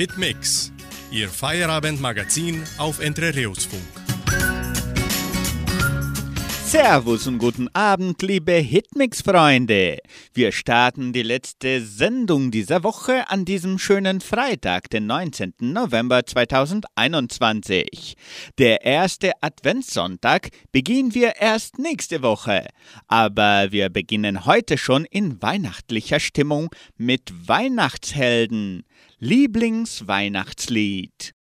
Hitmix, Ihr Feierabendmagazin auf Entre Rios Funk. Servus und guten Abend, liebe Hitmix-Freunde. Wir starten die letzte Sendung dieser Woche an diesem schönen Freitag, den 19. November 2021. Der erste Adventssonntag beginnen wir erst nächste Woche. Aber wir beginnen heute schon in weihnachtlicher Stimmung mit Weihnachtshelden. Lieblingsweihnachtslied.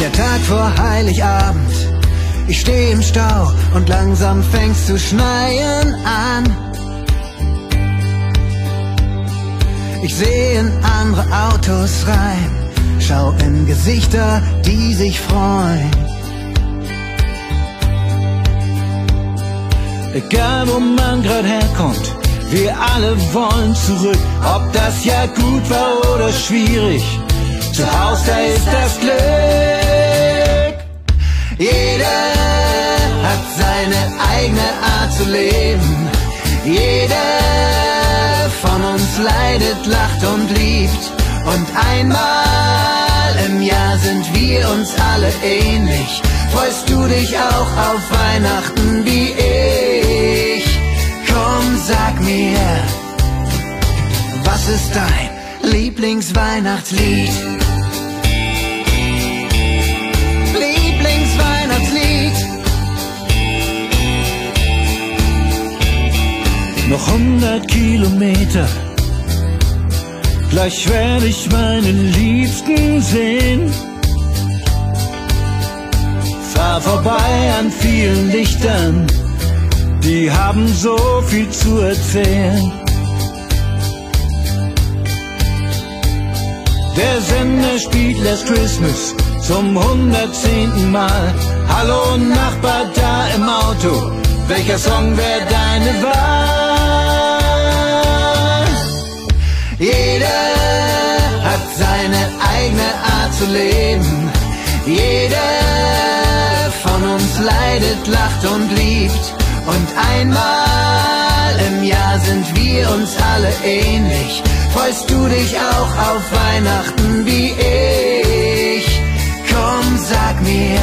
Der Tag vor Heiligabend, ich steh im Stau und langsam fängst zu schneien an. Ich seh in andere Autos rein, schau in Gesichter, die sich freuen. Egal wo man grad herkommt, wir alle wollen zurück. Ob das Jahr gut war oder schwierig, zu Hause da ist das Glück. Jeder hat seine eigene Art zu leben. Jeder von uns leidet, lacht und liebt. Und einmal im Jahr sind wir uns alle ähnlich. Freust du dich auch auf Weihnachten wie ich? Sag mir, was ist dein Lieblingsweihnachtslied? Lieblingsweihnachtslied. Noch hundert Kilometer, gleich werde ich meinen Liebsten sehen. Fahr vorbei an vielen Lichtern, die haben so viel zu erzählen. Der Sender spielt Last Christmas zum hundertzehnten Mal. Hallo Nachbar da im Auto, welcher Song wäre deine Wahl? Jeder hat seine eigene Art zu leben. Jeder von uns leidet, lacht und liebt. Und einmal im Jahr sind wir uns alle ähnlich. Freust du dich auch auf Weihnachten wie ich? Komm, sag mir,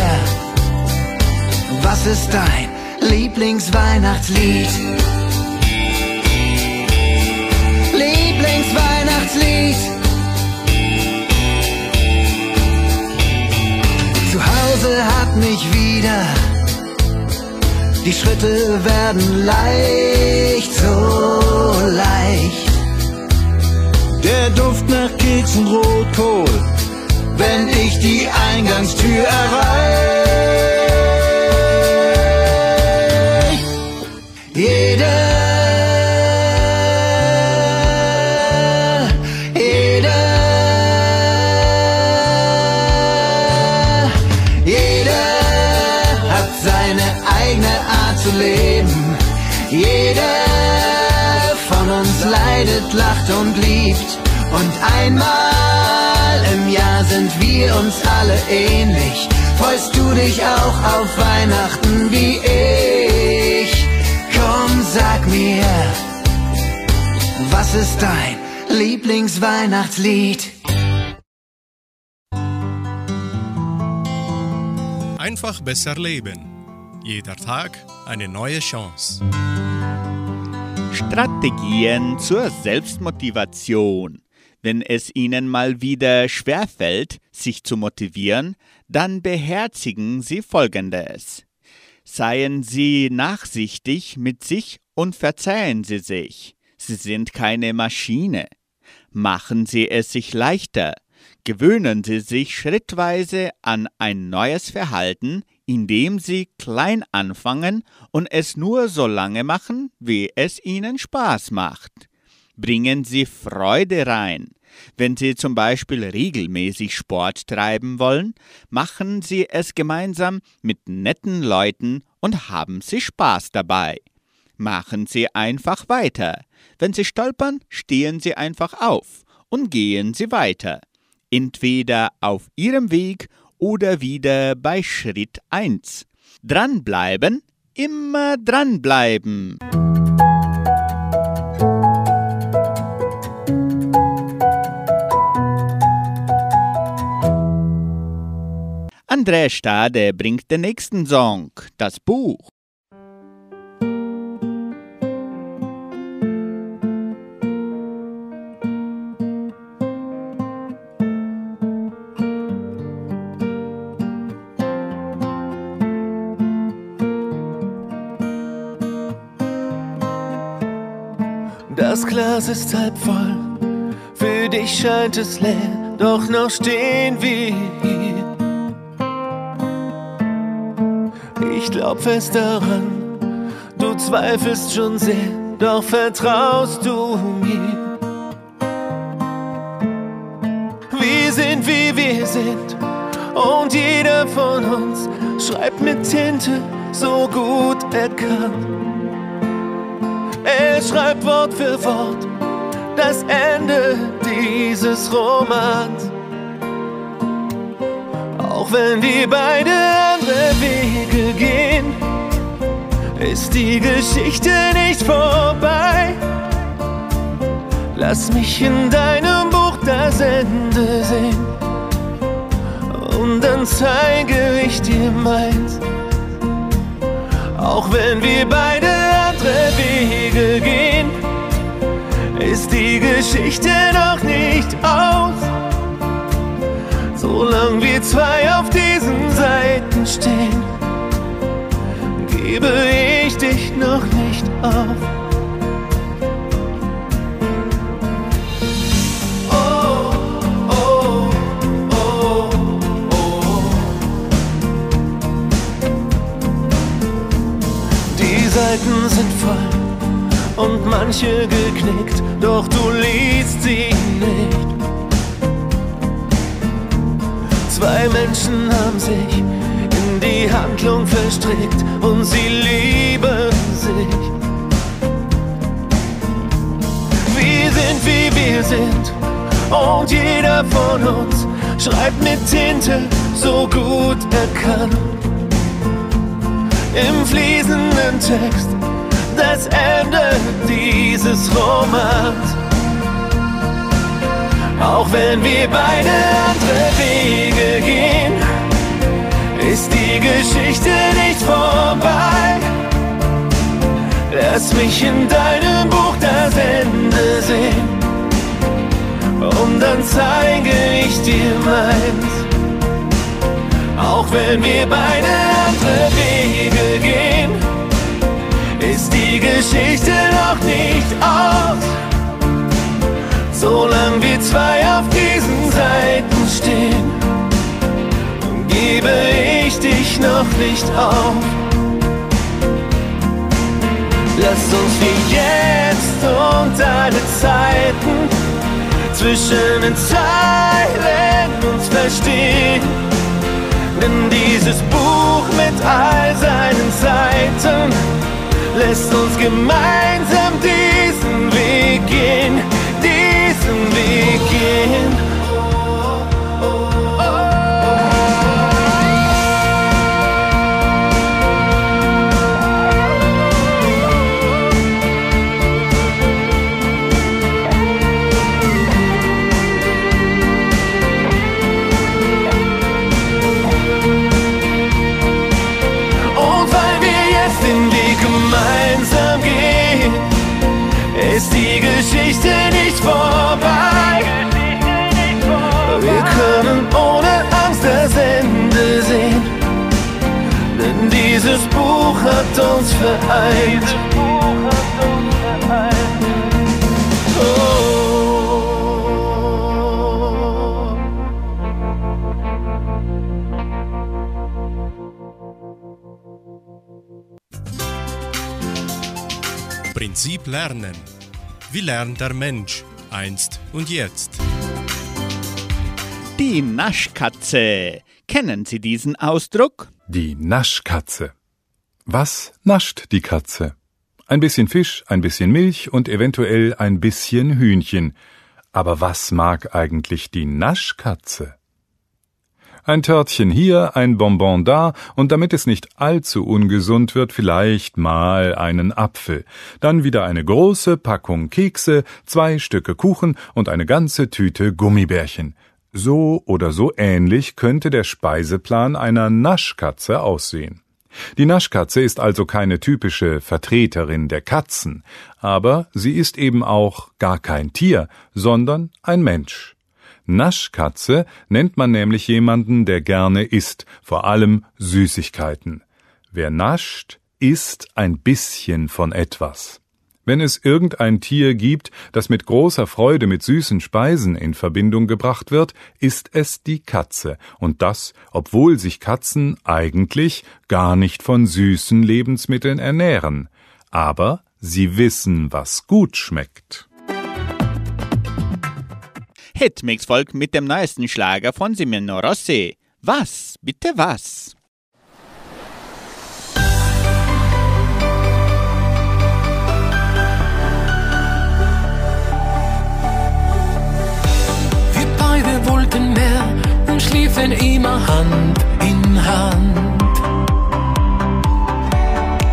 was ist dein Lieblingsweihnachtslied? Lieblingsweihnachtslied. Zu Hause hat mich wieder die Schritte werden leicht, so leicht. Der Duft nach Keks und Rotkohl, wenn ich die Eingangstür erreich. Jeder, einmal im Jahr sind wir uns alle ähnlich. Freust du dich auch auf Weihnachten wie ich? Komm, sag mir, was ist dein Lieblingsweihnachtslied? Einfach besser leben. Jeder Tag eine neue Chance. Strategien zur Selbstmotivation. Wenn es Ihnen mal wieder schwerfällt, sich zu motivieren, dann beherzigen Sie Folgendes. Seien Sie nachsichtig mit sich und verzeihen Sie sich. Sie sind keine Maschine. Machen Sie es sich leichter. Gewöhnen Sie sich schrittweise an ein neues Verhalten, indem Sie klein anfangen und es nur so lange machen, wie es Ihnen Spaß macht. Bringen Sie Freude rein. Wenn Sie zum Beispiel regelmäßig Sport treiben wollen, machen Sie es gemeinsam mit netten Leuten und haben Sie Spaß dabei. Machen Sie einfach weiter. Wenn Sie stolpern, stehen Sie einfach auf und gehen Sie weiter. Entweder auf Ihrem Weg oder wieder bei Schritt 1. Dranbleiben, immer dranbleiben. André Stade bringt den nächsten Song, das Buch. Das Glas ist halb voll, für dich scheint es leer, doch noch stehen wir hier. Ich glaub fest daran, du zweifelst schon sehr, doch vertraust du mir. Wir sind wie wir sind und jeder von uns schreibt mit Tinte so gut er kann. Er schreibt Wort für Wort das Ende dieses Romans. Auch wenn wir beide andere Wege gehen, ist die Geschichte nicht vorbei. Lass mich in deinem Buch das Ende sehen und dann zeige ich dir meins. Auch wenn wir beide andere Wege gehen, ist die Geschichte noch nicht aus. Solange wir zwei auf diesen Seiten stehen, gebe ich dich noch nicht auf. Die Seiten sind voll und manche geknickt, doch du liest sie nicht. Zwei Menschen haben sich in die Handlung verstrickt und sie lieben sich. Wir sind wie wir sind und jeder von uns schreibt mit Tinte so gut er kann. Im fließenden Text das Ende dieses Romans. Auch wenn wir beide andere Wege gehen, ist die Geschichte nicht vorbei. Lass mich in deinem Buch das Ende sehen und dann zeige ich dir meins. Auch wenn wir beide andere Wege gehen, ist die Geschichte noch nicht aus. Solange wir zwei auf diesen Seiten stehen, gebe ich dich noch nicht auf. Lass uns wie jetzt und alle Zeiten zwischen den Zeilen uns verstehen. Denn dieses Buch mit all seinen Seiten lässt uns gemeinsam diesen uns vereint. Prinzip Lernen. Wie lernt der Mensch einst und jetzt? Die Naschkatze. Kennen Sie diesen Ausdruck? Die Naschkatze. Was nascht die Katze? Ein bisschen Fisch, ein bisschen Milch und eventuell ein bisschen Hühnchen. Aber was mag eigentlich die Naschkatze? Ein Törtchen hier, ein Bonbon da und damit es nicht allzu ungesund wird, vielleicht mal einen Apfel. Dann wieder eine große Packung Kekse, zwei Stücke Kuchen und eine ganze Tüte Gummibärchen. So oder so ähnlich könnte der Speiseplan einer Naschkatze aussehen. Die Naschkatze ist also keine typische Vertreterin der Katzen, aber sie ist eben auch gar kein Tier, sondern ein Mensch. Naschkatze nennt man nämlich jemanden, der gerne isst, vor allem Süßigkeiten. Wer nascht, isst ein bisschen von etwas. Wenn es irgendein Tier gibt, das mit großer Freude mit süßen Speisen in Verbindung gebracht wird, ist es die Katze, und das, obwohl sich Katzen eigentlich gar nicht von süßen Lebensmitteln ernähren. Aber sie wissen, was gut schmeckt. Hitmix-Volk mit dem neuesten Schlager von Simino Rossi. Was? Bitte was? Wollten mehr und schliefen immer Hand in Hand.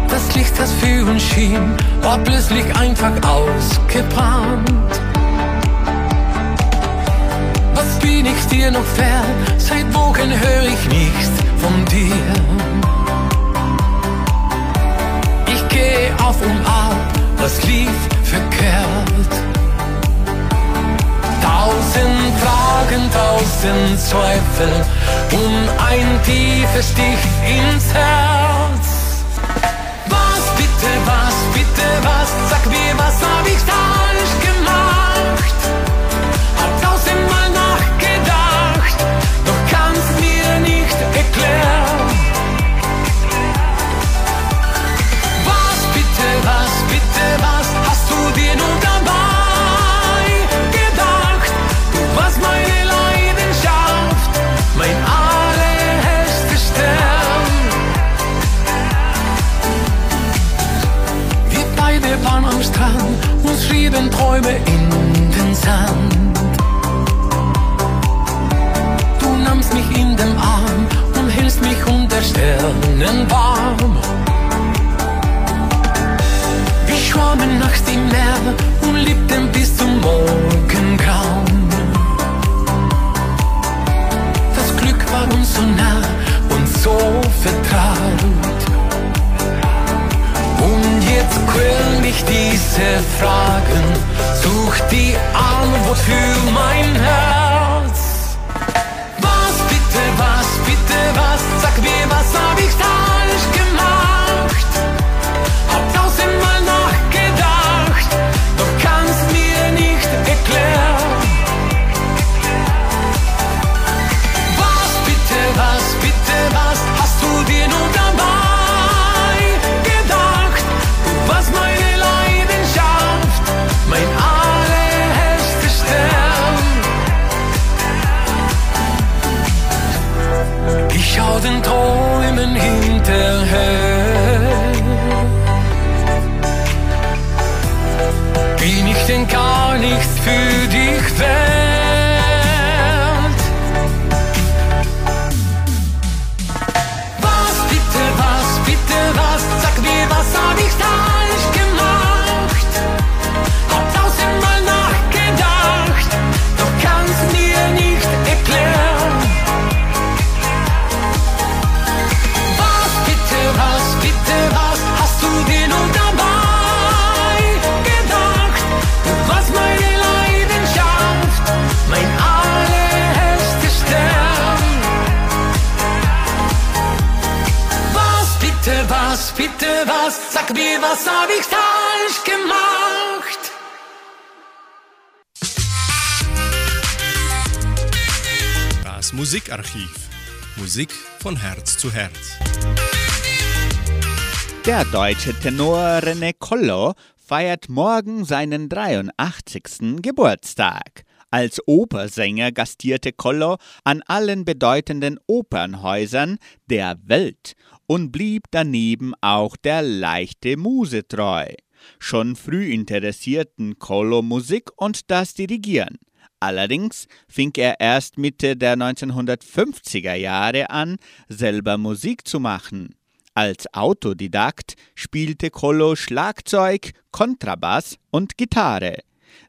Das Licht, das für uns schien, war plötzlich einfach ausgebrannt. Was bin ich dir noch fern? Seit Wochen höre ich nichts von dir. Ich gehe auf und ab, was lief verkehrt? Tausend Fragen, tausend Zweifel und ein tiefes Stich ins Herz. Was bitte, was bitte, was? Sag mir, was hab ich falsch gemacht? Hab tausendmal nachgedacht, doch kannst mir nicht erklären. Was bitte, was bitte, was hast du dir nun dabei schrieben Träume in den Sand. Du nahmst mich in den Arm und hältst mich unter Sternen warm. Wir schwammen nachts im Meer und liebten bis zum Morgengrauen. Das Glück war uns so nah und so vertraut. Quälen mich diese Fragen, such die Antwort für mein Herz. Was bitte, was bitte, was? Sag mir, was hab ich falsch den Träumen hinterher. Was hab ich falsch gemacht? Das Musikarchiv. Musik von Herz zu Herz. Der deutsche Tenor René Collo feiert morgen seinen 83. Geburtstag. Als Opersänger gastierte Collo an allen bedeutenden Opernhäusern der Welt und blieb daneben auch der leichte Muse treu. Schon früh interessierten Collo Musik und das Dirigieren. Allerdings fing er erst Mitte der 1950er Jahre an, selber Musik zu machen. Als Autodidakt spielte Colo Schlagzeug, Kontrabass und Gitarre.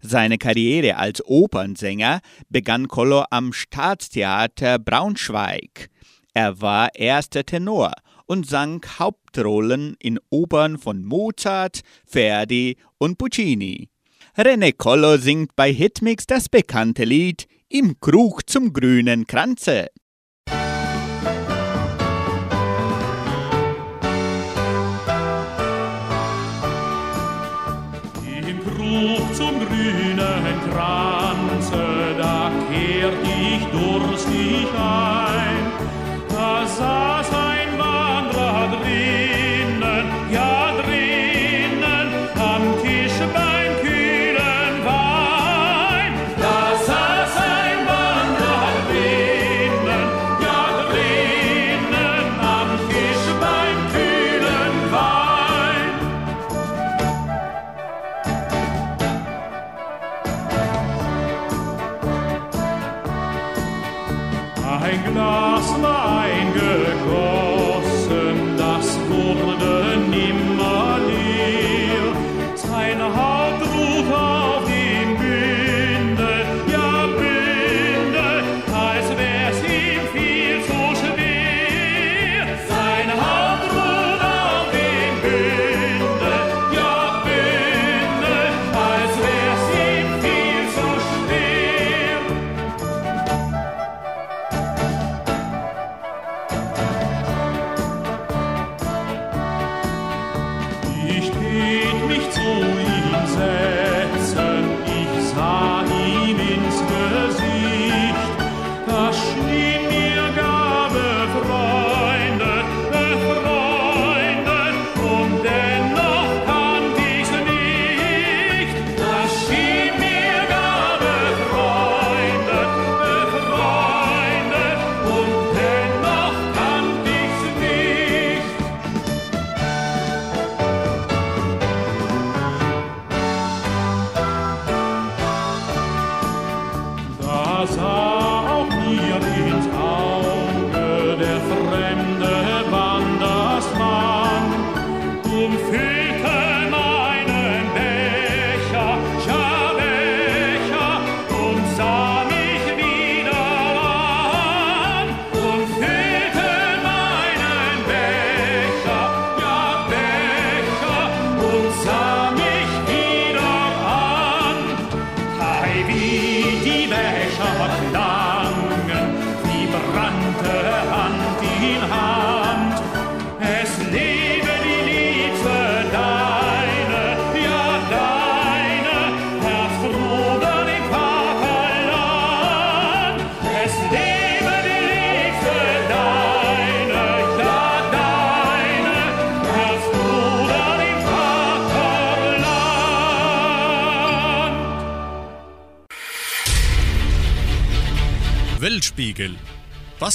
Seine Karriere als Opernsänger begann Colo am Staatstheater Braunschweig. Er war erster Tenor und sang Hauptrollen in Opern von Mozart, Verdi und Puccini. René Collo singt bei Hitmix das bekannte Lied Im Krug zum grünen Kranze. Im Krug zum grünen Kranze,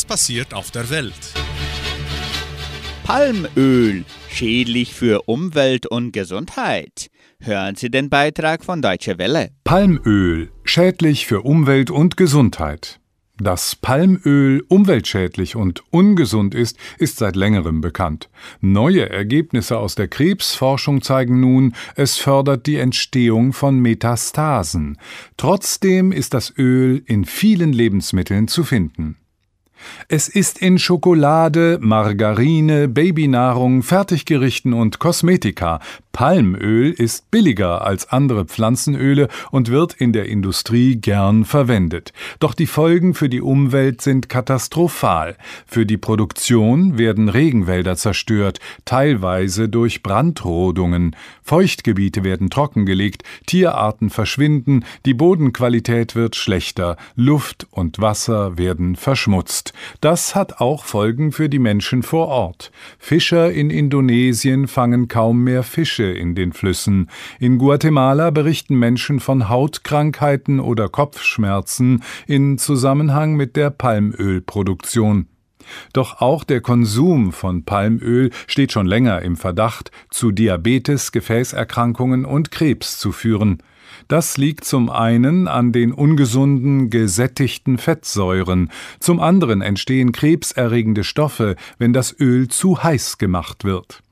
passiert auf der Welt? Palmöl, schädlich für Umwelt und Gesundheit. Hören Sie den Beitrag von Deutsche Welle. Palmöl schädlich für Umwelt und Gesundheit. Dass Palmöl umweltschädlich und ungesund ist, ist seit längerem bekannt. Neue Ergebnisse aus der Krebsforschung zeigen nun, es fördert die Entstehung von Metastasen. Trotzdem ist das Öl in vielen Lebensmitteln zu finden. Es ist in Schokolade, Margarine, Babynahrung, Fertiggerichten und Kosmetika. Palmöl ist billiger als andere Pflanzenöle und wird in der Industrie gern verwendet. Doch die Folgen für die Umwelt sind katastrophal. Für die Produktion werden Regenwälder zerstört, teilweise durch Brandrodungen. Feuchtgebiete werden trockengelegt, Tierarten verschwinden, die Bodenqualität wird schlechter, Luft und Wasser werden verschmutzt. Das hat auch Folgen für die Menschen vor Ort. Fischer in Indonesien fangen kaum mehr Fische in den Flüssen. In Guatemala berichten Menschen von Hautkrankheiten oder Kopfschmerzen in Zusammenhang mit der Palmölproduktion. Doch auch der Konsum von Palmöl steht schon länger im Verdacht, zu Diabetes, Gefäßerkrankungen und Krebs zu führen. Das liegt zum einen an den ungesunden, gesättigten Fettsäuren, zum anderen entstehen krebserregende Stoffe, wenn das Öl zu heiß gemacht wird.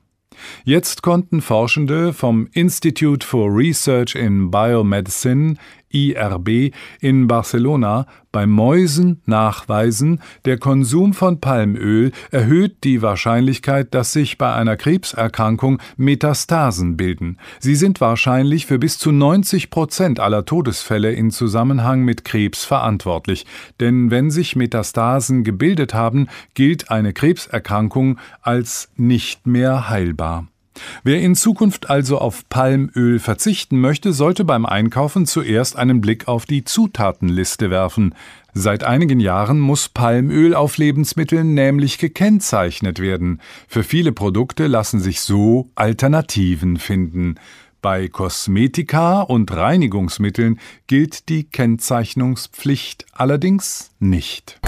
Jetzt konnten Forschende vom Institute for Research in Biomedicine IRB in Barcelona bei Mäusen nachweisen, der Konsum von Palmöl erhöht die Wahrscheinlichkeit, dass sich bei einer Krebserkrankung Metastasen bilden. Sie sind wahrscheinlich für bis zu 90 Prozent aller Todesfälle in Zusammenhang mit Krebs verantwortlich. Denn wenn sich Metastasen gebildet haben, gilt eine Krebserkrankung als nicht mehr heilbar. Wer in Zukunft also auf Palmöl verzichten möchte, sollte beim Einkaufen zuerst einen Blick auf die Zutatenliste werfen. Seit einigen Jahren muss Palmöl auf Lebensmitteln nämlich gekennzeichnet werden. Für viele Produkte lassen sich so Alternativen finden. Bei Kosmetika und Reinigungsmitteln gilt die Kennzeichnungspflicht allerdings nicht.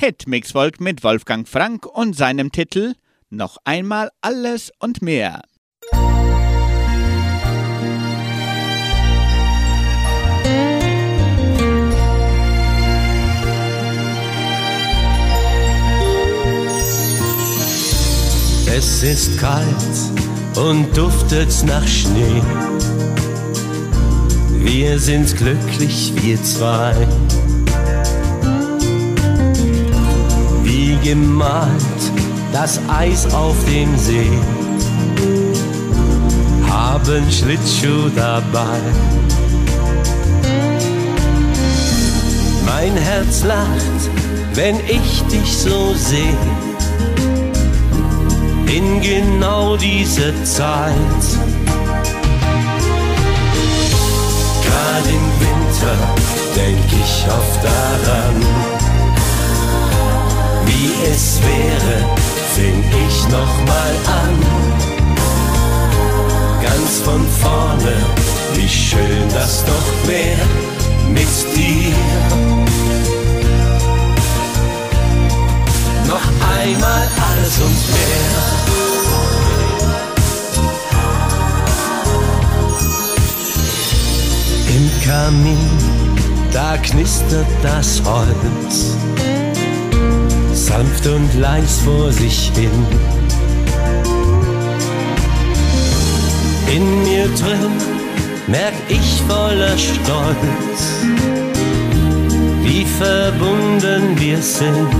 Hitmixvolk mit Wolfgang Frank und seinem Titel Noch einmal alles und mehr. Es ist kalt und duftet nach Schnee. Wir sind glücklich, wir zwei. Gemalt das Eis auf dem See. Haben Schlittschuh dabei. Mein Herz lacht, wenn ich dich so sehe in genau dieser Zeit. Gerade im Winter denk ich oft daran, wie es wäre, fing ich noch mal an. Ganz von vorne, wie schön das doch wär mit dir. Noch einmal alles und mehr. Im Kamin, da knistert das Holz, sanft und leis vor sich hin. In mir drin merk ich voller Stolz, wie verbunden wir sind.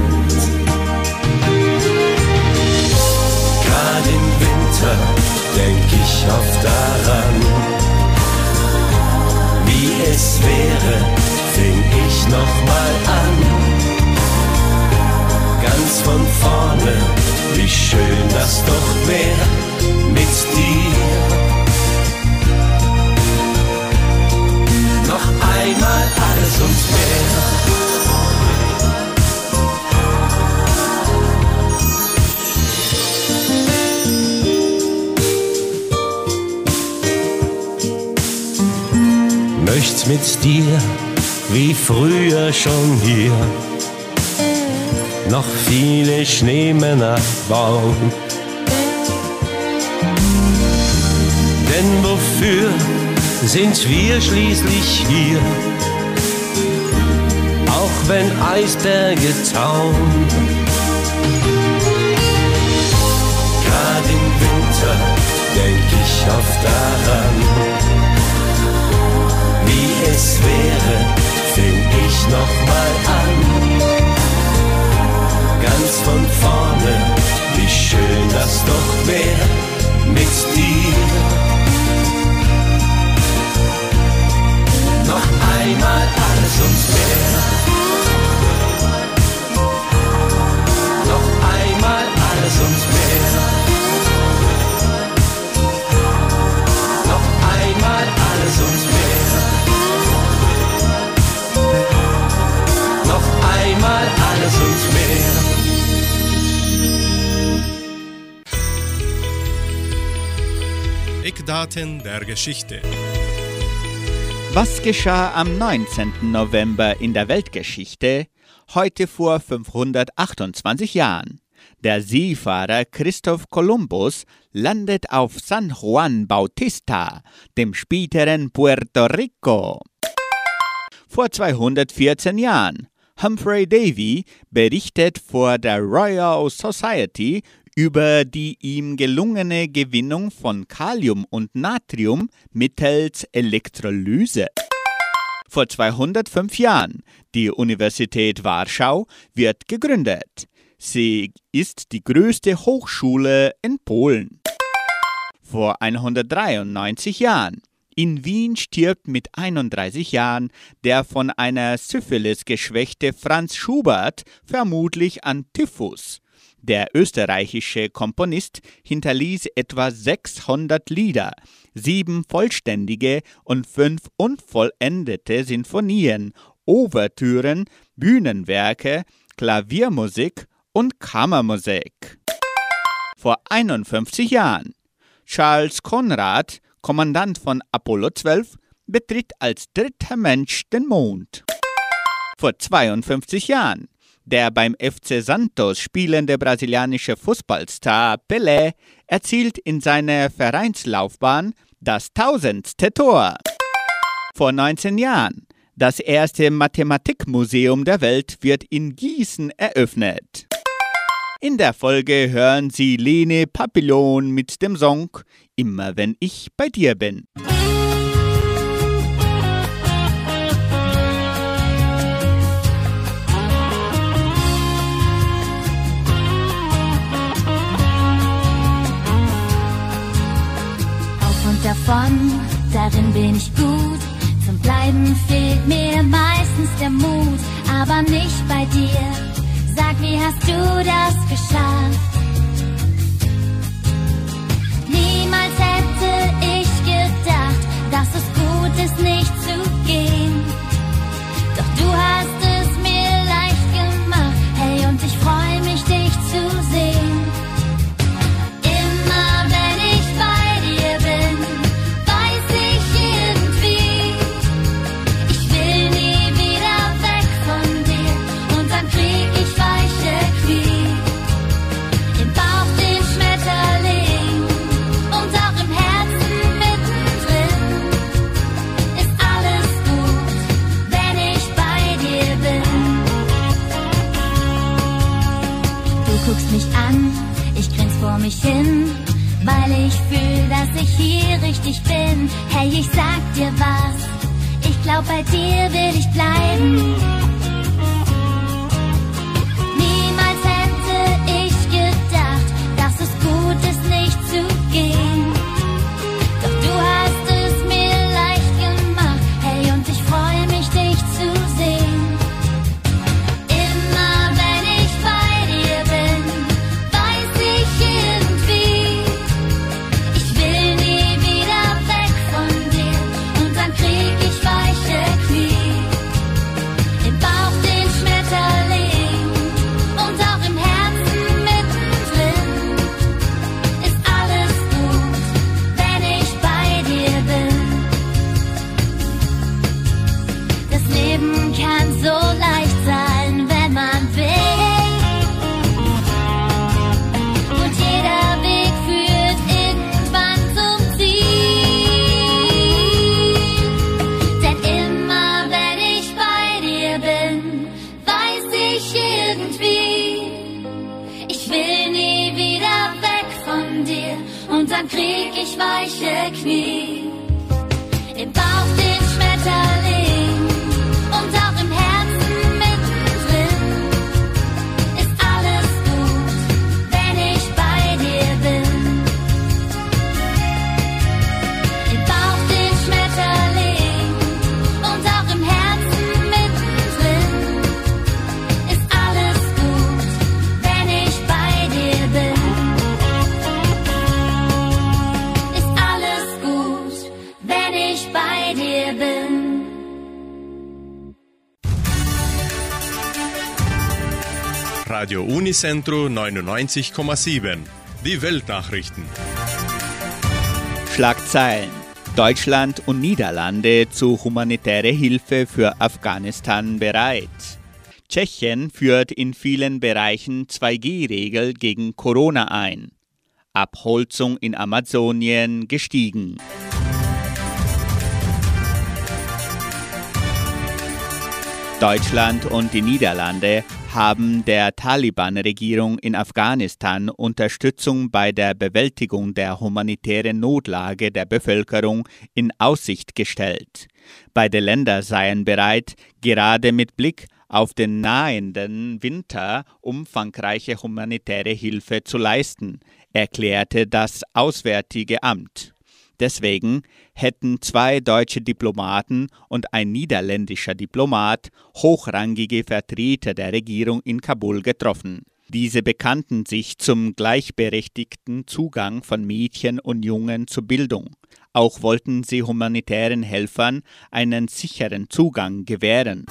Gerade im Winter denk ich oft daran wie es wäre, fing ich noch mal an. Ganz von vorne, wie schön das doch wär mit dir. Noch einmal alles und mehr. möcht's mit dir wie früher schon hier noch viele Schneemänner bauen. Denn wofür sind wir schließlich hier? Auch wenn Eisberge tauen. Gerade im Winter denk ich oft daran wie es wäre, fing ich noch mal an. Von vorne, wie schön das doch wär mit dir. Noch einmal alles und mehr. Noch einmal alles und mehr. Noch einmal alles und mehr. einmal alles und mehr. Eckdaten der Geschichte. Was geschah am 19. November in der Weltgeschichte? heute vor 528 Jahren. Der Seefahrer Christoph Kolumbus landet auf San Juan Bautista, dem späteren Puerto Rico. Vor 214 Jahren. Humphrey Davy berichtet vor der Royal Society über die ihm gelungene Gewinnung von Kalium und Natrium mittels Elektrolyse. Vor 205 Jahren. Die Universität Warschau wird gegründet. Sie ist die größte Hochschule in Polen. Vor 193 Jahren. In Wien stirbt mit 31 Jahren der von einer Syphilis geschwächte Franz Schubert, vermutlich an Typhus. Der österreichische Komponist hinterließ etwa 600 Lieder, sieben vollständige und fünf unvollendete Sinfonien, Ouvertüren, Bühnenwerke, Klaviermusik und Kammermusik. Vor 51 Jahren. Charles Conrad, Kommandant von Apollo 12, betritt als dritter Mensch den Mond. Vor 52 Jahren. Der beim FC Santos spielende brasilianische Fußballstar Pelé erzielt in seiner Vereinslaufbahn das tausendste Tor. Vor 19 Jahren. Das erste Mathematikmuseum der Welt wird in Gießen eröffnet. In der Folge hören Sie Lene Papillon mit dem Song Immer wenn ich bei dir bin. Unicentro 99,7. Die Weltnachrichten. Schlagzeilen. Deutschland und Niederlande zu humanitäre Hilfe für Afghanistan bereit. Tschechien führt in vielen Bereichen 2G-Regel gegen Corona ein. Abholzung in Amazonien gestiegen. Deutschland und die Niederlande haben der Taliban-Regierung in Afghanistan Unterstützung bei der Bewältigung der humanitären Notlage der Bevölkerung in Aussicht gestellt. Beide Länder seien bereit, gerade mit Blick auf den nahenden Winter umfangreiche humanitäre Hilfe zu leisten, erklärte das Auswärtige Amt. Deswegen hätten zwei deutsche Diplomaten und ein niederländischer Diplomat hochrangige Vertreter der Regierung in Kabul getroffen. Diese bekannten sich zum gleichberechtigten Zugang von Mädchen und Jungen zur Bildung. Auch wollten sie humanitären Helfern einen sicheren Zugang gewähren.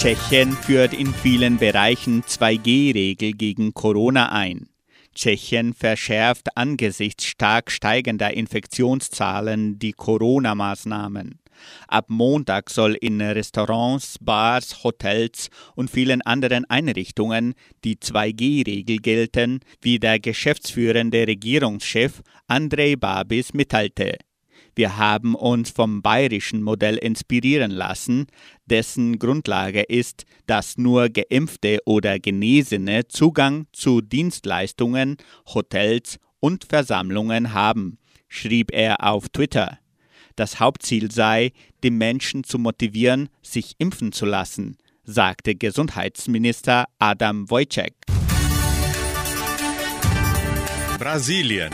Tschechien führt in vielen Bereichen 2G-Regel gegen Corona ein. Tschechien verschärft angesichts stark steigender Infektionszahlen die Corona-Maßnahmen. Ab Montag soll in Restaurants, Bars, Hotels und vielen anderen Einrichtungen die 2G-Regel gelten, wie der geschäftsführende Regierungschef Andrei Babis mitteilte. Wir haben uns vom bayerischen Modell inspirieren lassen, dessen Grundlage ist, dass nur geimpfte oder Genesene Zugang zu Dienstleistungen, Hotels und Versammlungen haben, schrieb er auf Twitter. Das Hauptziel sei, die Menschen zu motivieren, sich impfen zu lassen, sagte Gesundheitsminister Adam Wojcik. Brasilien.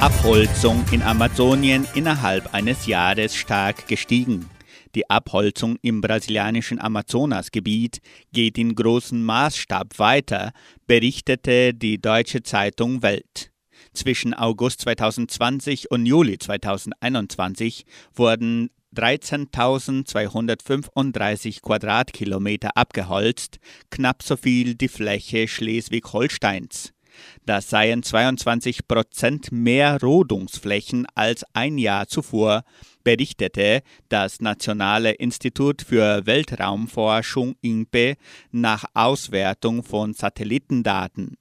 Abholzung in Amazonien innerhalb eines Jahres stark gestiegen. Die Abholzung im brasilianischen Amazonasgebiet geht in großem Maßstab weiter, berichtete die deutsche Zeitung Welt. Zwischen August 2020 und Juli 2021 wurden 13.235 Quadratkilometer abgeholzt, knapp so viel die Fläche Schleswig-Holsteins. Das seien 22 Prozent mehr Rodungsflächen als ein Jahr zuvor, berichtete das Nationale Institut für Weltraumforschung INPE nach Auswertung von Satellitendaten.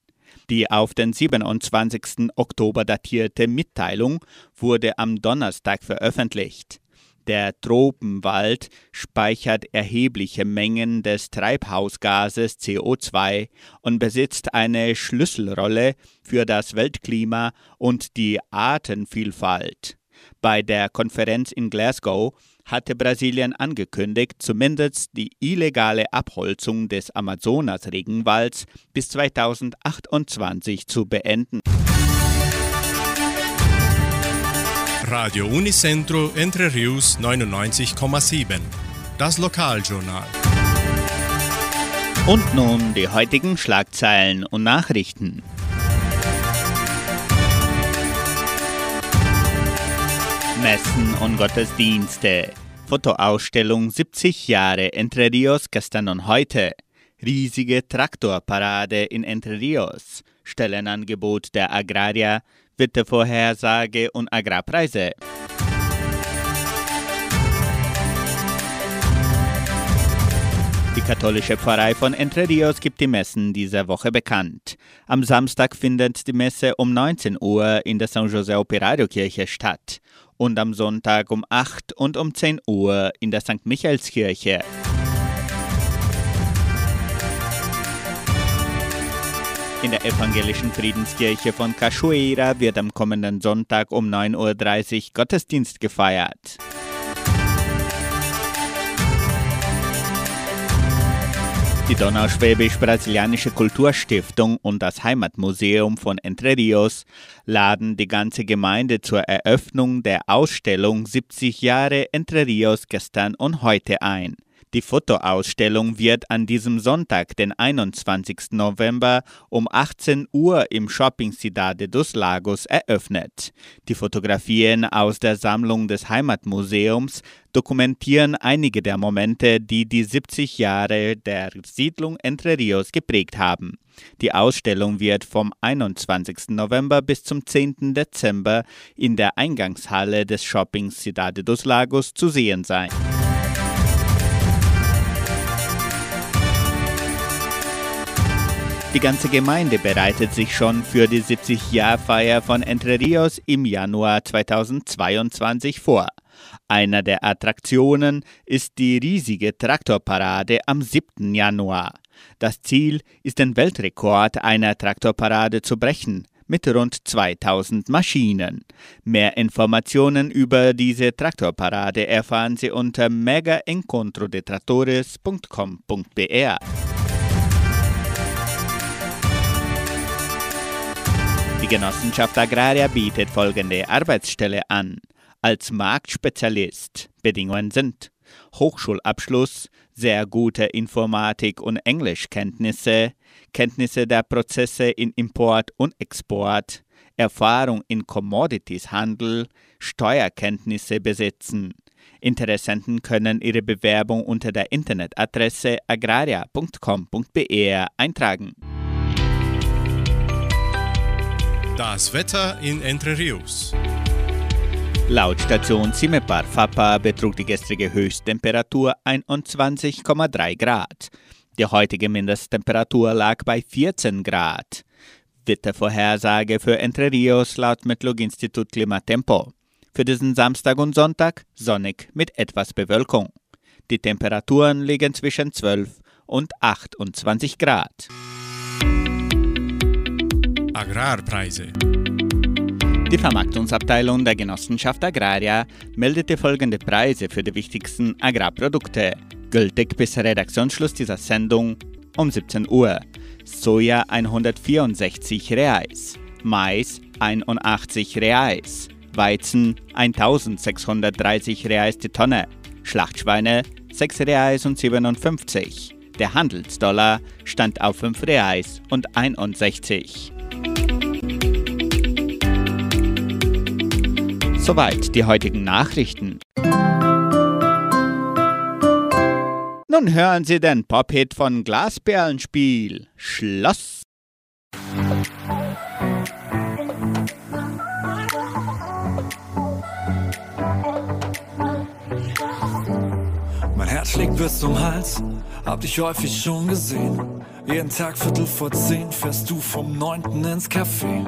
Die auf den 27. Oktober datierte Mitteilung wurde am Donnerstag veröffentlicht. Der Tropenwald speichert erhebliche Mengen des Treibhausgases CO2 und besitzt eine Schlüsselrolle für das Weltklima und die Artenvielfalt. Bei der Konferenz in Glasgow hatte Brasilien angekündigt, zumindest die illegale Abholzung des Amazonas-Regenwalds bis 2028 zu beenden. Radio Unicentro Entre Rius 99,7. Das Lokaljournal. Und nun die heutigen Schlagzeilen und Nachrichten. Messen und Gottesdienste. Fotoausstellung 70 Jahre Entre Rios gestern und heute. Riesige Traktorparade in Entre Rios. Stellenangebot der Agrarier Wettervorhersage und Agrarpreise. Die katholische Pfarrei von Entre Rios gibt die Messen dieser Woche bekannt. Am Samstag findet die Messe um 19 Uhr in der San José Operario Kirche statt und am Sonntag um 8 und um 10 Uhr in der St. Michaelskirche. In der evangelischen Friedenskirche von Cachoeira wird am kommenden Sonntag um 9.30 Uhr Gottesdienst gefeiert. Die Donauschwäbisch-Brasilianische Kulturstiftung und das Heimatmuseum von Entre Rios laden die ganze Gemeinde zur Eröffnung der Ausstellung 70 Jahre Entre Rios gestern und heute ein. Die Fotoausstellung wird an diesem Sonntag, den 21. November um 18 Uhr im Shopping Cidade dos Lagos eröffnet. Die Fotografien aus der Sammlung des Heimatmuseums dokumentieren einige der Momente, die die 70 Jahre der Siedlung Entre Rios geprägt haben. Die Ausstellung wird vom 21. November bis zum 10. Dezember in der Eingangshalle des Shopping Cidade dos Lagos zu sehen sein. Die ganze Gemeinde bereitet sich schon für die 70-Jahr-Feier von Entre Rios im Januar 2022 vor. Einer der Attraktionen ist die riesige Traktorparade am 7. Januar. Das Ziel ist, den Weltrekord einer Traktorparade zu brechen mit rund 2000 Maschinen. Mehr Informationen über diese Traktorparade erfahren Sie unter megaencontrodetratores.com.br. Die Genossenschaft Agraria bietet folgende Arbeitsstelle an. Als Marktspezialist Bedingungen sind Hochschulabschluss, sehr gute Informatik- und Englischkenntnisse, Kenntnisse der Prozesse in Import und Export, Erfahrung in Commoditieshandel, Steuerkenntnisse besitzen. Interessenten können ihre Bewerbung unter der Internetadresse agraria.com.br eintragen. Das Wetter in Entre Rios. Laut Station Cimepar Fapa betrug die gestrige Höchsttemperatur 21,3 Grad. Die heutige Mindesttemperatur lag bei 14 Grad. Wettervorhersage für Entre Rios laut Metlog-Institut Klimatempo. Für diesen Samstag und Sonntag sonnig mit etwas Bewölkung. Die Temperaturen liegen zwischen 12 und 28 Grad. Agrarpreise. Die Vermarktungsabteilung der Genossenschaft Agraria meldete folgende Preise für die wichtigsten Agrarprodukte, gültig bis Redaktionsschluss dieser Sendung um 17 Uhr. Soja 164 Reais, Mais 81 Reais, Weizen 1630 Reais die Tonne, Schlachtschweine 6 Reais und 57. Der Handelsdollar stand auf 5 Reais und 61. Soweit die heutigen Nachrichten. Nun hören Sie den Pop-Hit von Glasperlenspiel. Schloss. Mein Herz schlägt bis zum Hals, hab dich häufig schon gesehen. Jeden Tag Viertel vor zehn fährst du vom neunten ins Café.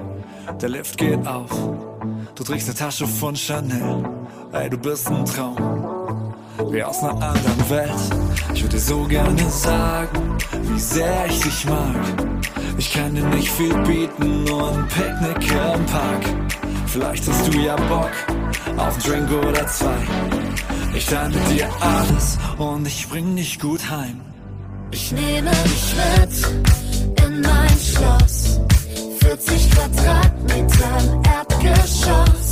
Der Lift geht auf, du trägst eine Tasche von Chanel. Ey, du bist ein Traum, wie aus einer anderen Welt. Ich würde dir so gerne sagen, wie sehr ich dich mag. Ich kann dir nicht viel bieten, nur ein Picknick im Park. Vielleicht hast du ja Bock auf einen Drink oder zwei. Ich teile dir alles und ich bring dich gut heim. Ich nehme dich mit in mein Schloss. 40 Quadratmeter im Erdgeschoss.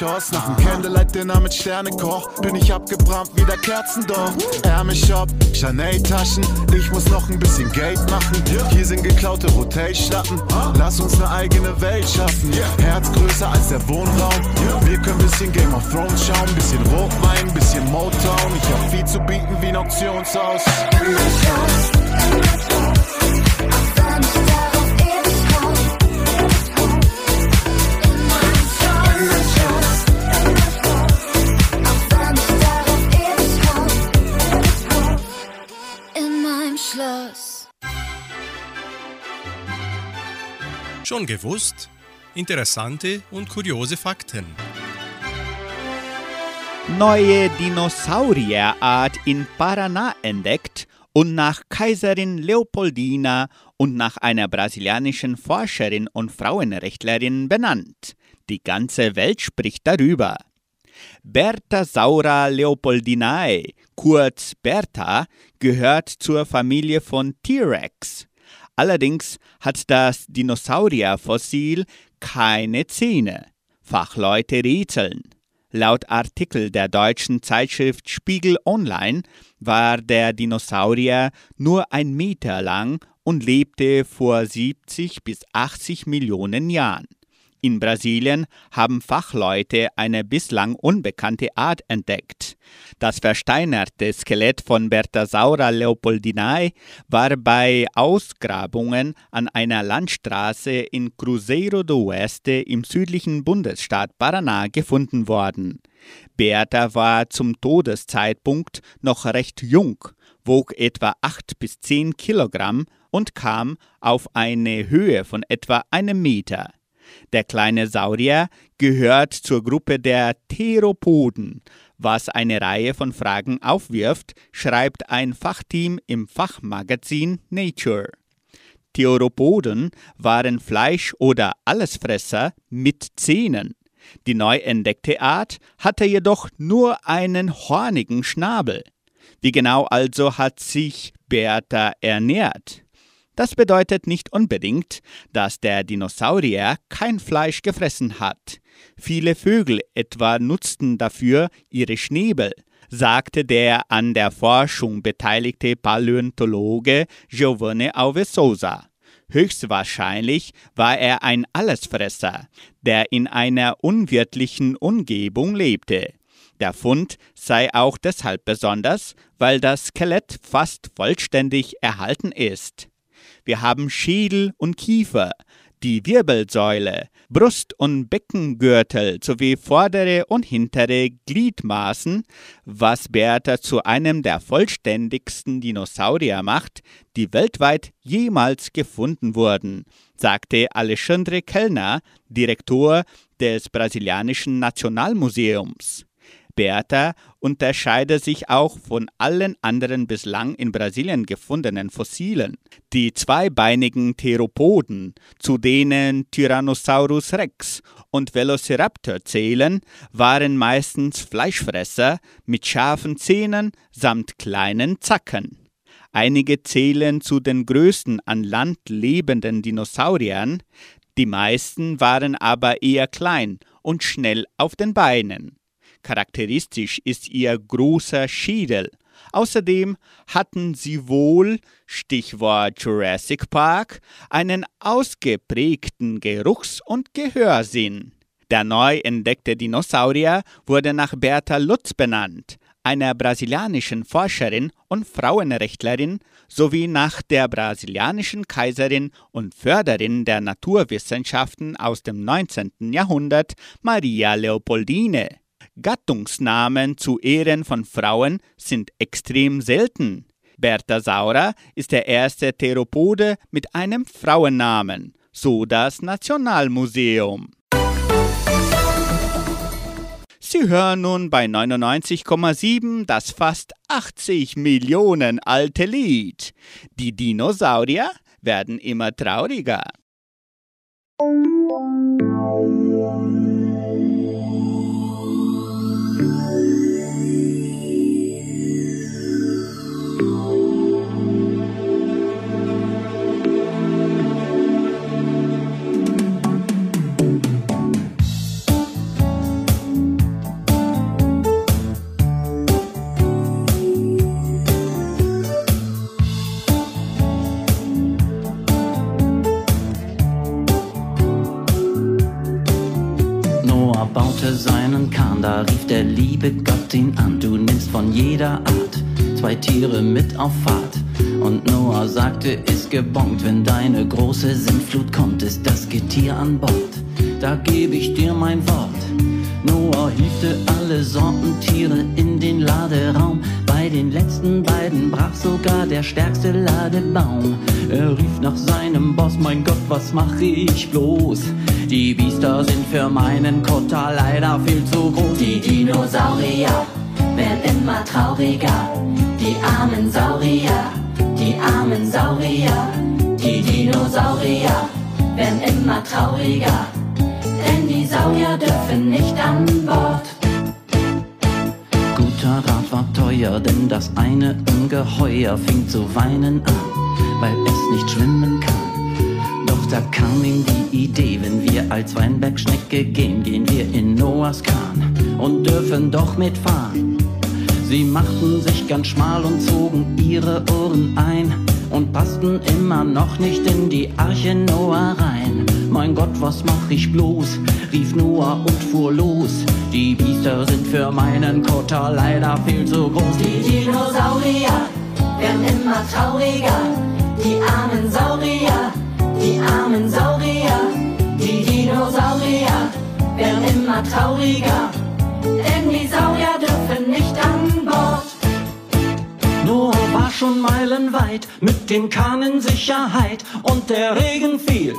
Erdgeschoss. Nach dem Candlelight-Dinner mit Sternekoch bin ich abgebrannt wie der Kerzendorf. Ärmelshop, Chanel-Taschen. Ich muss noch ein bisschen Geld machen. Hier sind geklaute Hotelschlappen. Lass uns eine eigene Welt schaffen. Herz größer als der Wohnraum. Wir können bisschen Game of Thrones schauen. Bisschen Rotwein, bisschen Motown. Ich hab viel zu bieten wie ein Auktionshaus. Schon gewusst? Interessante und kuriose Fakten. Neue Dinosaurierart in Paraná entdeckt und nach Kaiserin Leopoldina und nach einer brasilianischen Forscherin und Frauenrechtlerin benannt. Die ganze Welt spricht darüber. Berthasaura leopoldinae, kurz Bertha, gehört zur Familie von T-Rex. Allerdings hat das Dinosaurierfossil keine Zähne. Fachleute rätseln. Laut Artikel der deutschen Zeitschrift Spiegel Online war der Dinosaurier nur ein Meter lang und lebte vor 70 bis 80 Millionen Jahren. In Brasilien haben Fachleute eine bislang unbekannte Art entdeckt. Das versteinerte Skelett von Berthasaura leopoldinae war bei Ausgrabungen an einer Landstraße in Cruzeiro do Oeste im südlichen Bundesstaat Paraná gefunden worden. Bertha war zum Todeszeitpunkt noch recht jung, wog etwa 8 bis 10 Kilogramm und kam auf eine Höhe von etwa einem Meter. Der kleine Saurier gehört zur Gruppe der Theropoden, was eine Reihe von Fragen aufwirft, schreibt ein Fachteam im Fachmagazin Nature. Theropoden waren Fleisch- oder Allesfresser mit Zähnen. Die neu entdeckte Art hatte jedoch nur einen hornigen Schnabel. Wie genau also hat sich Bertha ernährt? Das bedeutet nicht unbedingt, dass der Dinosaurier kein Fleisch gefressen hat. Viele Vögel etwa nutzten dafür ihre Schnäbel, sagte der an der Forschung beteiligte Paläontologe Giovanni Alves Höchstwahrscheinlich war er ein Allesfresser, der in einer unwirtlichen Umgebung lebte. Der Fund sei auch deshalb besonders, weil das Skelett fast vollständig erhalten ist. Wir haben Schädel und Kiefer, die Wirbelsäule, Brust- und Beckengürtel sowie vordere und hintere Gliedmaßen, was Bertha zu einem der vollständigsten Dinosaurier macht, die weltweit jemals gefunden wurden, sagte Alexandre Kellner, Direktor des brasilianischen Nationalmuseums. Bertha unterscheidet sich auch von allen anderen bislang in Brasilien gefundenen Fossilen. Die zweibeinigen Theropoden, zu denen Tyrannosaurus rex und Velociraptor zählen, waren meistens Fleischfresser mit scharfen Zähnen samt kleinen Zacken. Einige zählen zu den größten an Land lebenden Dinosauriern, die meisten waren aber eher klein und schnell auf den Beinen. Charakteristisch ist ihr großer Schädel. Außerdem hatten sie wohl, Stichwort Jurassic Park, einen ausgeprägten Geruchs- und Gehörsinn. Der neu entdeckte Dinosaurier wurde nach Bertha Lutz benannt, einer brasilianischen Forscherin und Frauenrechtlerin sowie nach der brasilianischen Kaiserin und Förderin der Naturwissenschaften aus dem 19. Jahrhundert, Maria Leopoldine. Gattungsnamen zu Ehren von Frauen sind extrem selten. Berthasaura ist der erste Theropode mit einem Frauennamen, so das Nationalmuseum. Sie hören nun bei 99,7 das fast 80 Millionen alte Lied. Die Dinosaurier werden immer trauriger. Baute seinen Kahn, da rief der liebe Gott ihn an. Du nimmst von jeder Art zwei Tiere mit auf Fahrt. Und Noah sagte, ist gebongt, wenn deine große Sintflut kommt, ist das Getier an Bord. Da gebe ich dir mein Wort. Noah hiefte alle Sorten Tiere in den Laderaum. Bei den letzten beiden brach sogar der stärkste Ladebaum. Er rief nach seinem Boss, mein Gott, was mache ich bloß? Die Biester sind für meinen Kotter leider viel zu groß. Die Dinosaurier werden immer trauriger. Die armen Saurier, die armen Saurier. Die Dinosaurier werden immer trauriger. Saurier dürfen nicht an Bord. Guter Rat war teuer, denn das eine Ungeheuer fing zu weinen an, weil es nicht schwimmen kann. Doch da kam ihm die Idee, wenn wir als Weinbergschnecke gehen, gehen wir in Noahs Kahn und dürfen doch mitfahren. Sie machten sich ganz schmal und zogen ihre Ohren ein und passten immer noch nicht in die Arche Noah rein. Mein Gott, was mach ich bloß? rief Noah und fuhr los. Die Biester sind für meinen Kotter leider viel zu groß. Die Dinosaurier werden immer trauriger. Die armen Saurier, die armen Saurier. Die Dinosaurier werden immer trauriger. Denn die Saurier dürfen nicht an Bord. Noah war schon meilenweit mit dem Kahn in Sicherheit und der Regen fiel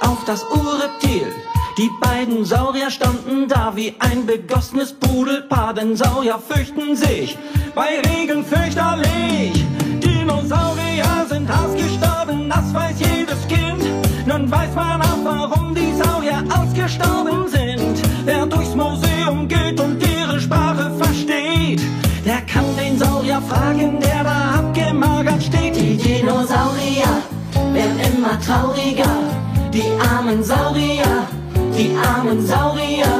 auf das Urreptil. Die beiden Saurier standen da wie ein begossenes Pudelpaar, denn Saurier fürchten sich bei Regen fürchterlich. Dinosaurier sind ausgestorben, das weiß jedes Kind. Nun weiß man auch, warum die Saurier ausgestorben sind. Wer durchs Museum geht und ihre Sprache versteht, der kann den Saurier fragen, der da abgemagert steht. Die Dinosaurier werden immer trauriger. Die armen Saurier, die armen Saurier.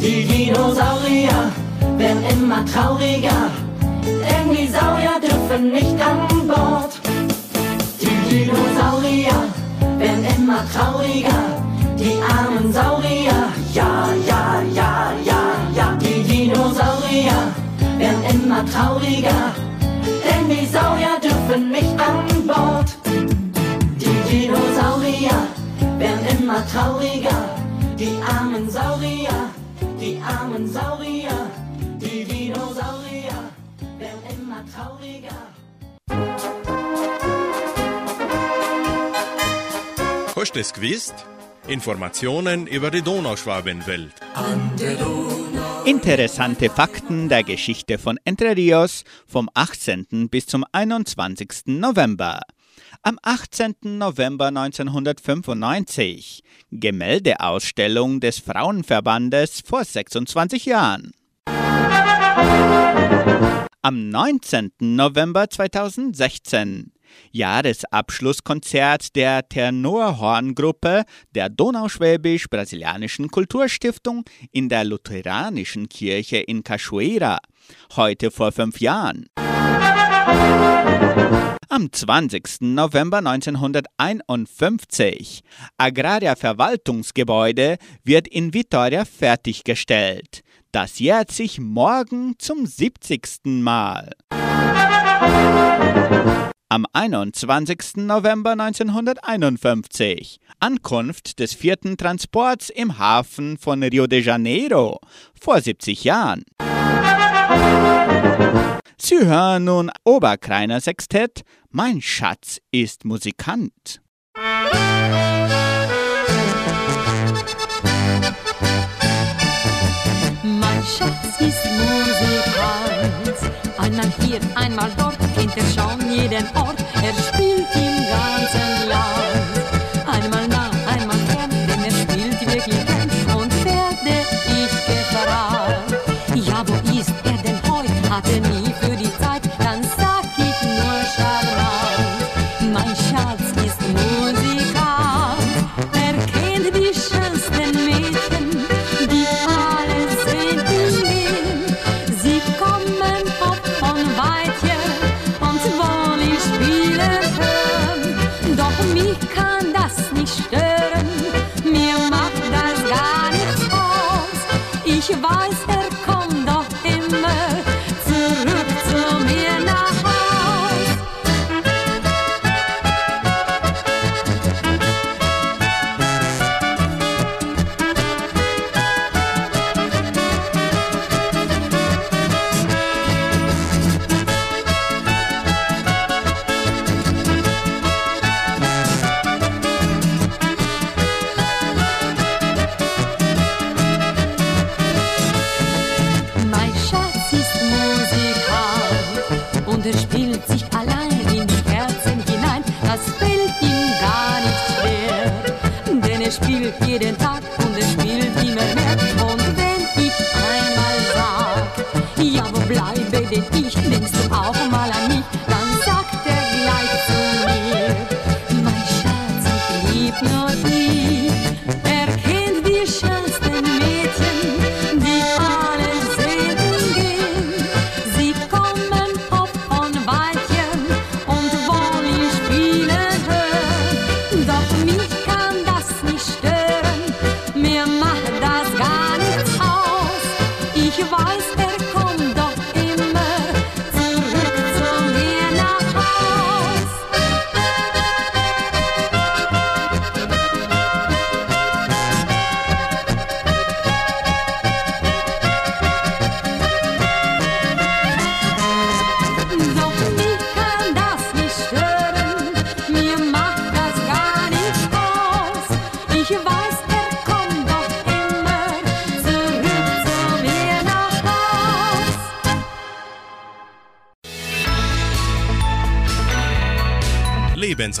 Die Dinosaurier werden immer trauriger. Denn die Saurier dürfen nicht an Bord. Die Dinosaurier werden immer trauriger. Die armen Saurier, ja, ja, ja, ja, ja. Die Dinosaurier werden immer trauriger. Denn die Saurier dürfen nicht an Bord. Immer trauriger. Die armen Saurier, die armen Saurier. Die Dinosaurier werden immer trauriger. Hast du es gewusst? Informationen über die Donauschwabenwelt. Interessante Fakten der Geschichte von Entre Rios vom 18. bis zum 21. November. Am 18. November 1995 Gemäldeausstellung des Frauenverbandes vor 26 Jahren. Am 19. November 2016 Jahresabschlusskonzert der Tenorhorngruppe der Donauschwäbisch-Brasilianischen Kulturstiftung in der Lutheranischen Kirche in Cachoeira, heute vor fünf Jahren. Am 20. November 1951 Agraria Verwaltungsgebäude wird in Vitoria fertiggestellt. Das jährt sich morgen zum 70. Mal. Am 21. November 1951 Ankunft des vierten Transports im Hafen von Rio de Janeiro vor 70 Jahren. Sie hören nun Oberkreiner Sextett, Mein Schatz ist Musikant. Mein Schatz ist Musikant. Einmal hier, einmal dort, kennt er schon jeden Ort. Er spielt im ganzen Land.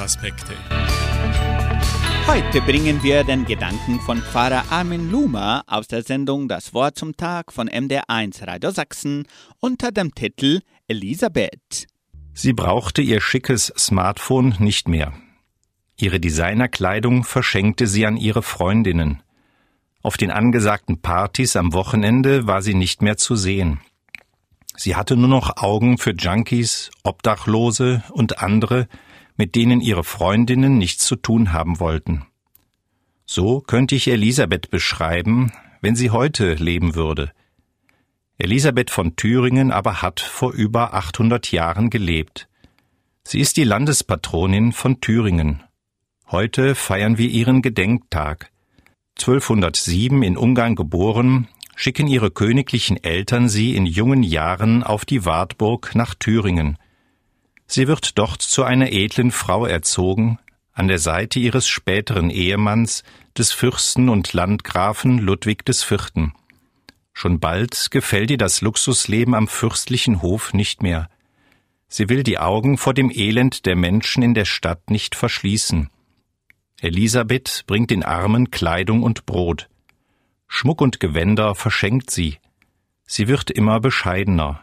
Lebensaspekte. Heute bringen wir den Gedanken von Pfarrer Armin Lumer aus der Sendung Das Wort zum Tag von MDR1 Radio Sachsen unter dem Titel Elisabeth. Sie brauchte ihr schickes Smartphone nicht mehr. Ihre Designerkleidung verschenkte sie an ihre Freundinnen. Auf den angesagten Partys am Wochenende war sie nicht mehr zu sehen. Sie hatte nur noch Augen für Junkies, Obdachlose und andere, mit denen ihre Freundinnen nichts zu tun haben wollten. So könnte ich Elisabeth beschreiben, wenn sie heute leben würde. Elisabeth von Thüringen aber hat vor über 800 Jahren gelebt. Sie ist die Landespatronin von Thüringen. Heute feiern wir ihren Gedenktag. 1207 in Ungarn geboren, schicken ihre königlichen Eltern sie in jungen Jahren auf die Wartburg nach Thüringen. Sie wird dort zu einer edlen Frau erzogen, an der Seite ihres späteren Ehemanns, des Fürsten und Landgrafen Ludwig IV. Schon bald gefällt ihr das Luxusleben am fürstlichen Hof nicht mehr. Sie will die Augen vor dem Elend der Menschen in der Stadt nicht verschließen. Elisabeth bringt den Armen Kleidung und Brot. Schmuck und Gewänder verschenkt sie. Sie wird immer bescheidener.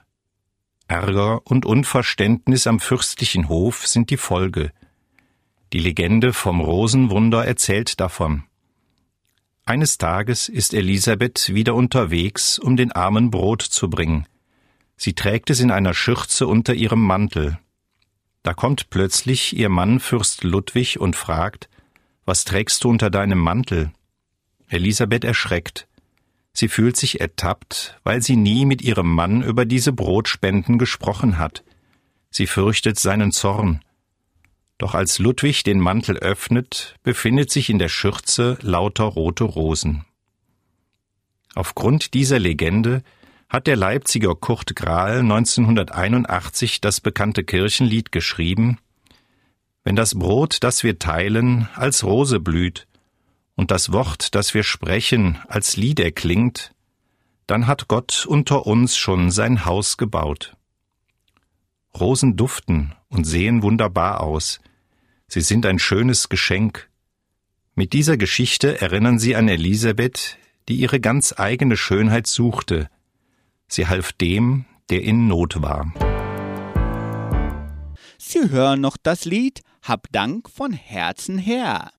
Ärger und Unverständnis am fürstlichen Hof sind die Folge. Die Legende vom Rosenwunder erzählt davon. Eines Tages ist Elisabeth wieder unterwegs, um den Armen Brot zu bringen. Sie trägt es in einer Schürze unter ihrem Mantel. Da kommt plötzlich ihr Mann Fürst Ludwig und fragt, Was trägst du unter deinem Mantel? Elisabeth erschreckt. Sie fühlt sich ertappt, weil sie nie mit ihrem Mann über diese Brotspenden gesprochen hat. Sie fürchtet seinen Zorn. Doch als Ludwig den Mantel öffnet, befindet sich in der Schürze lauter rote Rosen. Aufgrund dieser Legende hat der Leipziger Kurt Grahl 1981 das bekannte Kirchenlied geschrieben Wenn das Brot, das wir teilen, als Rose blüht, und das Wort, das wir sprechen, als Lied erklingt, dann hat Gott unter uns schon sein Haus gebaut. Rosen duften und sehen wunderbar aus. Sie sind ein schönes Geschenk. Mit dieser Geschichte erinnern sie an Elisabeth, die ihre ganz eigene Schönheit suchte. Sie half dem, der in Not war. Sie hören noch das Lied Hab Dank von Herzen her.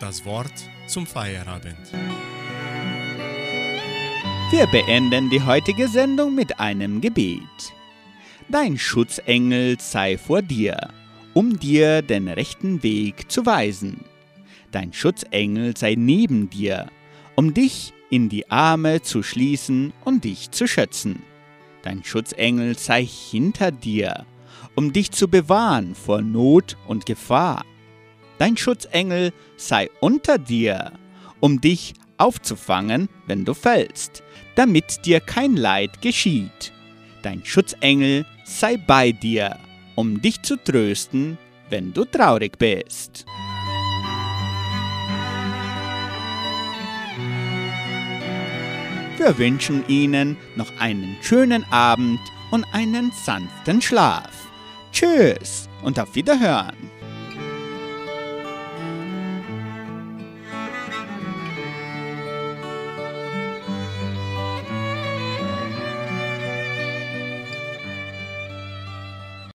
Das Wort zum Feierabend. Wir beenden die heutige Sendung mit einem Gebet. Dein Schutzengel sei vor dir, um dir den rechten Weg zu weisen. Dein Schutzengel sei neben dir, um dich in die Arme zu schließen und dich zu schützen. Dein Schutzengel sei hinter dir, um dich zu bewahren vor Not und Gefahr. Dein Schutzengel sei unter dir, um dich aufzufangen, wenn du fällst, damit dir kein Leid geschieht. Dein Schutzengel sei bei dir, um dich zu trösten, wenn du traurig bist. Wir wünschen Ihnen noch einen schönen Abend und einen sanften Schlaf. Tschüss und auf Wiederhören.